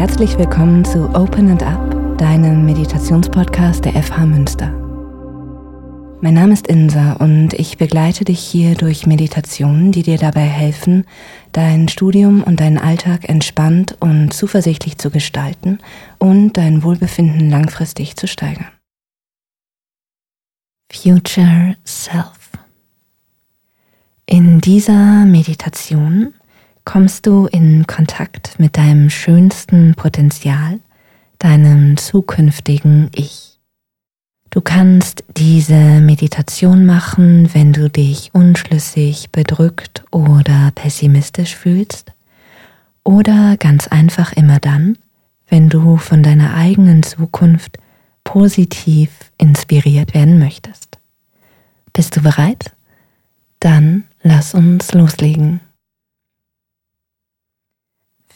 herzlich willkommen zu Open and Up, deinem Meditationspodcast der FH Münster. Mein Name ist Insa und ich begleite dich hier durch Meditationen, die dir dabei helfen, dein Studium und deinen Alltag entspannt und zuversichtlich zu gestalten und dein Wohlbefinden langfristig zu steigern. Future Self. In dieser Meditation kommst du in Kontakt mit deinem schönsten Potenzial, deinem zukünftigen Ich. Du kannst diese Meditation machen, wenn du dich unschlüssig, bedrückt oder pessimistisch fühlst oder ganz einfach immer dann, wenn du von deiner eigenen Zukunft positiv inspiriert werden möchtest. Bist du bereit? Dann lass uns loslegen.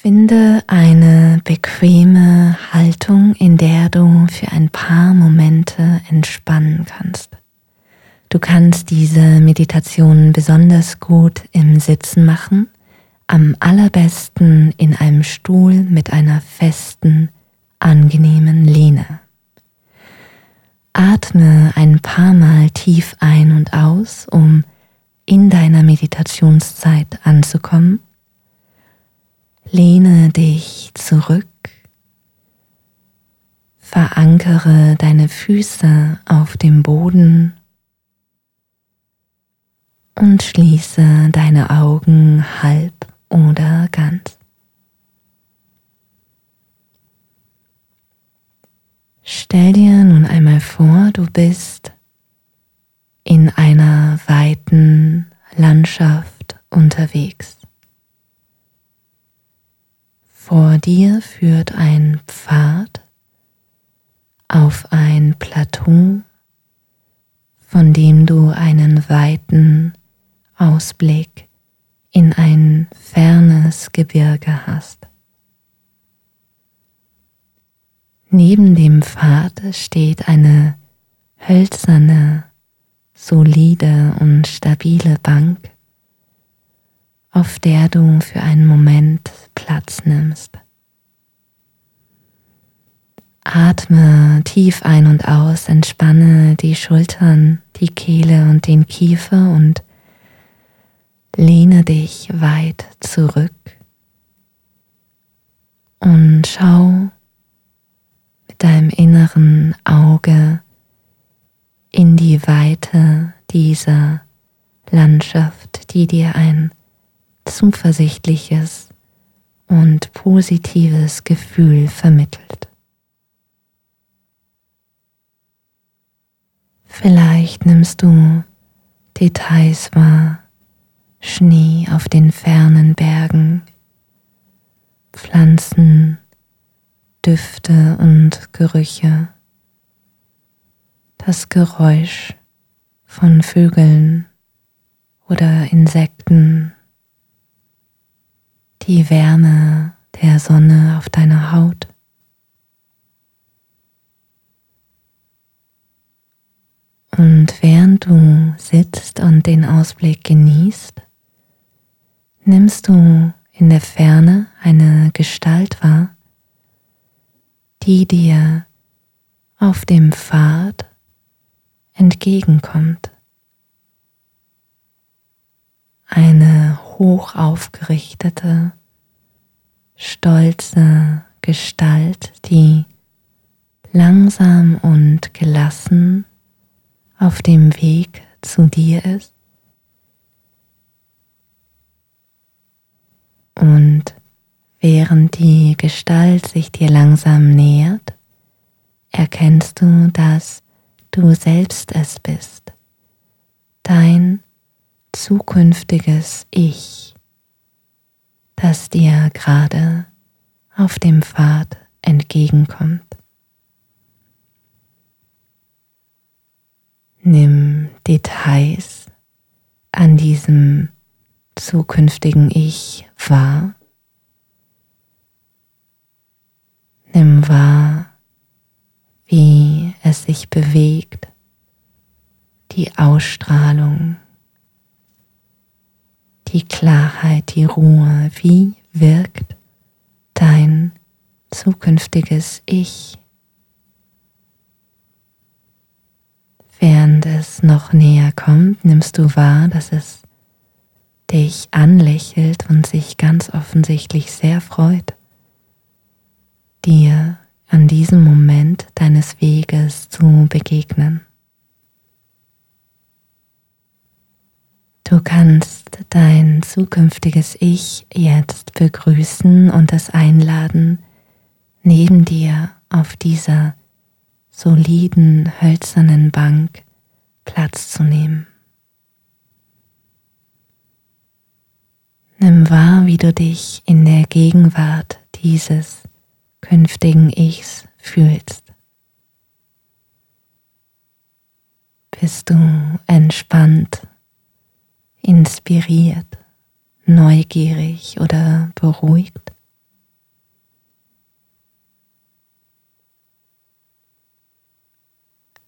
Finde eine bequeme Haltung, in der du für ein paar Momente entspannen kannst. Du kannst diese Meditation besonders gut im Sitzen machen, am allerbesten in einem Stuhl mit einer festen, angenehmen Lehne. Atme ein paar Mal tief ein und aus, um in deiner Meditationszeit anzukommen Lehne dich zurück, verankere deine Füße auf dem Boden und schließe deine Augen halb oder ganz. Stell dir nun einmal vor, du bist in einer weiten Landschaft unterwegs. Vor dir führt ein Pfad auf ein Plateau, von dem du einen weiten Ausblick in ein fernes Gebirge hast. Neben dem Pfad steht eine hölzerne, solide und stabile Bank, auf der du für einen Moment Platz nimmst. Atme tief ein und aus, entspanne die Schultern, die Kehle und den Kiefer und lehne dich weit zurück und schau mit deinem inneren Auge in die Weite dieser Landschaft, die dir ein zuversichtliches und positives Gefühl vermittelt. Vielleicht nimmst du Details wahr, Schnee auf den fernen Bergen, Pflanzen, Düfte und Gerüche, das Geräusch von Vögeln oder Insekten die Wärme der Sonne auf deiner Haut. Und während du sitzt und den Ausblick genießt, nimmst du in der Ferne eine Gestalt wahr, die dir auf dem Pfad entgegenkommt. Eine hoch aufgerichtete, stolze Gestalt, die langsam und gelassen auf dem Weg zu dir ist. Und während die Gestalt sich dir langsam nähert, erkennst du, dass du selbst es bist, dein zukünftiges Ich das dir gerade auf dem Pfad entgegenkommt. Nimm Details an diesem zukünftigen Ich wahr. Nimm wahr, wie es sich bewegt, die Ausstrahlung die Klarheit, die Ruhe, wie wirkt dein zukünftiges Ich. Während es noch näher kommt, nimmst du wahr, dass es dich anlächelt und sich ganz offensichtlich sehr freut, dir an diesem Moment deines Weges zu begegnen. Du kannst dein zukünftiges Ich jetzt begrüßen und es einladen, neben dir auf dieser soliden hölzernen Bank Platz zu nehmen. Nimm wahr, wie du dich in der Gegenwart dieses künftigen Ichs fühlst. Bist du entspannt, inspiriert, neugierig oder beruhigt?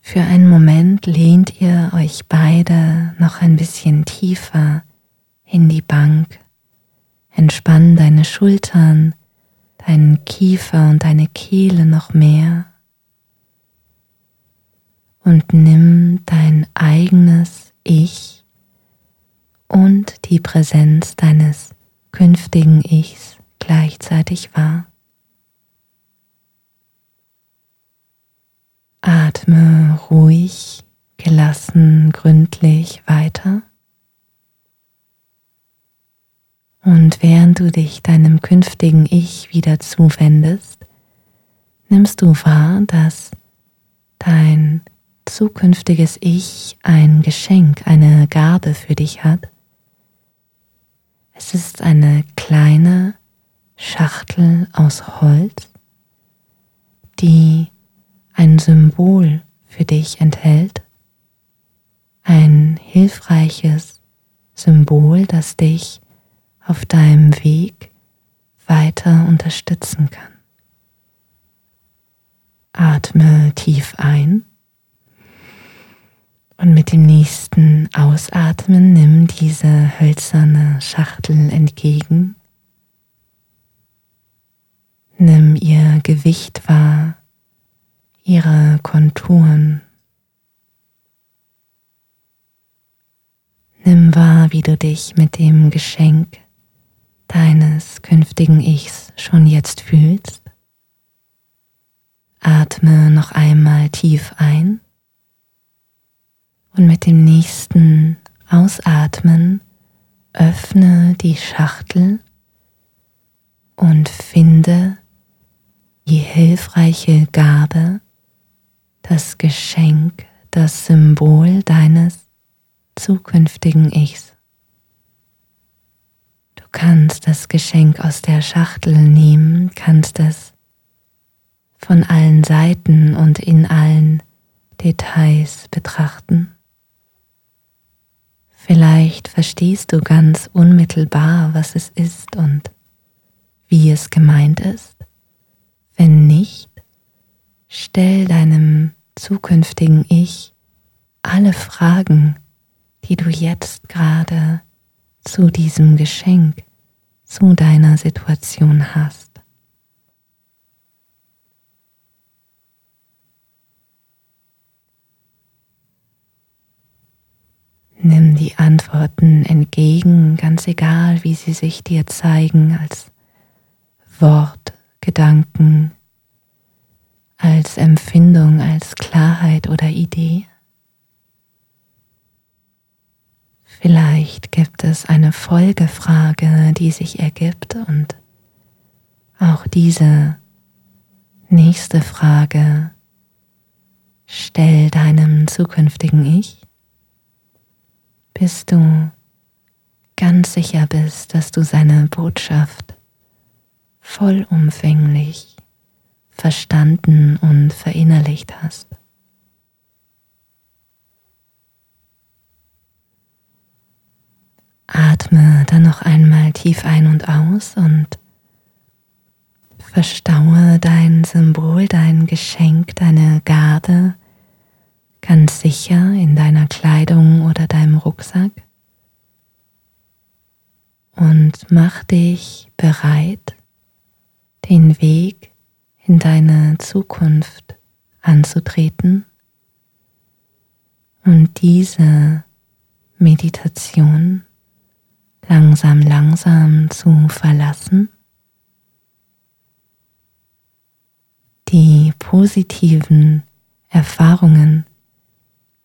Für einen Moment lehnt ihr euch beide noch ein bisschen tiefer in die Bank. Entspann deine Schultern, deinen Kiefer und deine Kehle noch mehr. Und nimm dein eigenes Ich und die Präsenz deines künftigen Ichs gleichzeitig wahr. Atme ruhig, gelassen, gründlich weiter. Und während du dich deinem künftigen Ich wieder zuwendest, nimmst du wahr, dass dein zukünftiges Ich ein Geschenk, eine Gabe für dich hat. Es ist eine kleine Schachtel aus Holz, die ein Symbol für dich enthält, ein hilfreiches Symbol, das dich auf deinem Weg weiter unterstützen kann. Atme tief ein und mit dem nächsten Ausatmen nimm diese hölzerne Schachtel entgegen. Nimm ihr Gewicht wahr ihre Konturen. Nimm wahr, wie du dich mit dem Geschenk deines künftigen Ichs schon jetzt fühlst. Atme noch einmal tief ein und mit dem nächsten Ausatmen öffne die Schachtel und finde die hilfreiche Gabe, das Geschenk, das Symbol deines zukünftigen Ichs. Du kannst das Geschenk aus der Schachtel nehmen, kannst es von allen Seiten und in allen Details betrachten. Vielleicht verstehst du ganz unmittelbar, was es ist und wie es gemeint ist. Wenn nicht, stell deinem zukünftigen Ich alle Fragen, die du jetzt gerade zu diesem Geschenk, zu deiner Situation hast. Nimm die Antworten entgegen, ganz egal, wie sie sich dir zeigen, als Wort, Gedanken, als Empfindung, als Klarheit oder Idee. Vielleicht gibt es eine Folgefrage, die sich ergibt und auch diese nächste Frage stell deinem zukünftigen Ich, bis du ganz sicher bist, dass du seine Botschaft vollumfänglich verstanden und verinnerlicht hast. Atme dann noch einmal tief ein und aus und verstaue dein Symbol, dein Geschenk, deine Gabe ganz sicher in deiner Kleidung oder deinem Rucksack und mach dich bereit, den Weg in deine Zukunft anzutreten und diese Meditation langsam, langsam zu verlassen. Die positiven Erfahrungen,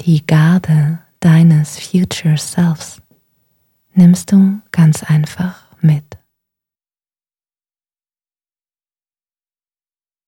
die Garde deines Future Selves nimmst du ganz einfach mit.